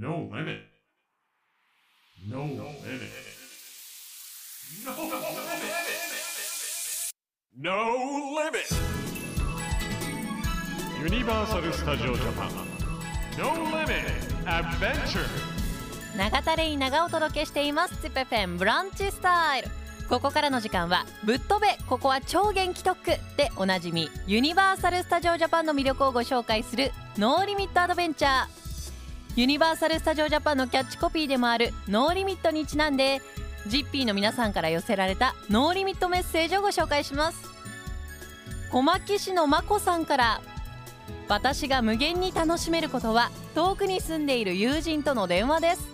No limit. No limit. No limit. No limit. Universal Studio Japan. No limit. Adventure. 永田レイナがお届けしていますツペペンブランチスタイルここからの時間はぶっ飛べここは超元気特区でおなじみユニバーサル・スタジオ・ジャパンの魅力をご紹介するノーリミット・アドベンチャーユニバーサル・スタジオ・ジャパンのキャッチコピーでもある No Limit にちなんでジッピーの皆さんから寄せられた No Limit メッセージをご紹介します。小牧市のまこさんから私が無限に楽しめることは遠くに住んでいる友人との電話です。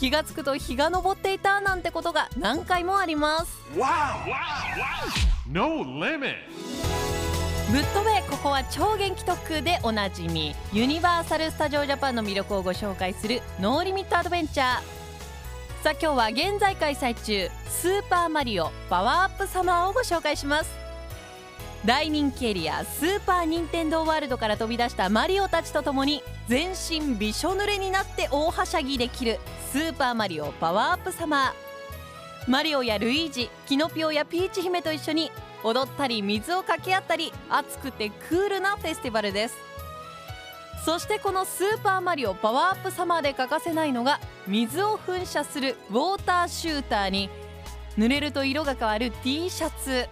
気がつくと日が昇っていたなんてことが何回もあります。No limit. ぶっ飛べここは超元気特区でおなじみユニバーサル・スタジオ・ジャパンの魅力をご紹介する No Limit Adventure。さあ今日は現在開催中スーパーマリオパワーアップサマーをご紹介します。大人気エリアスーパー・ニンテンドー・ワールドから飛び出したマリオたちとともに全身びしょ濡れになって大はしゃぎできるスーパーマリオパワーアップサマー。マリオやルイージキノピオやピーチ姫と一緒に踊ったり水をかけ合ったり熱くてクールなフェスティバルです。そしてこのスーパーマリオパワーアップサマーで欠かせないのが水を噴射するウォーターシューターに濡れると色が変わる T シャツ。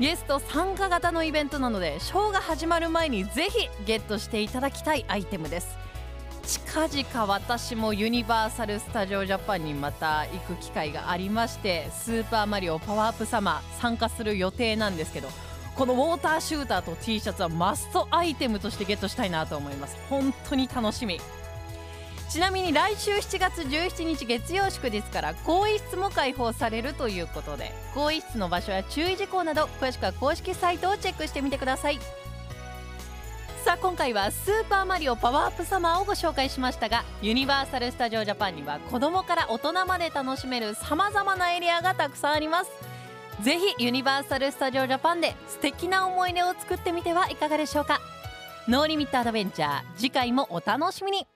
ゲスト参加型のイベントなのでショーが始まる前にぜひゲットしていただきたいアイテムです。近々私もユニバーサル・スタジオ・ジャパンにまた行く機会がありましてスーパーマリオパワーアップサマー参加する予定なんですけどこのウォーターシューターと T シャツはマストアイテムとしてゲットしたいなと思います。本当に楽しみ。ちなみに来週7月17日月曜祝日から更衣室も開放されるということで更衣室の場所や注意事項など詳しくは公式サイトをチェックしてみてください。さあ今回はスーパーマリオパワーアップサマーをご紹介しましたがユニバーサル・スタジオ・ジャパンには子供から大人まで楽しめるさまざまなエリアがたくさんあります。ぜひユニバーサル・スタジオ・ジャパンで素敵な思い出を作ってみてはいかがでしょうか。ノーリミットアドベンチャー次回もお楽しみに。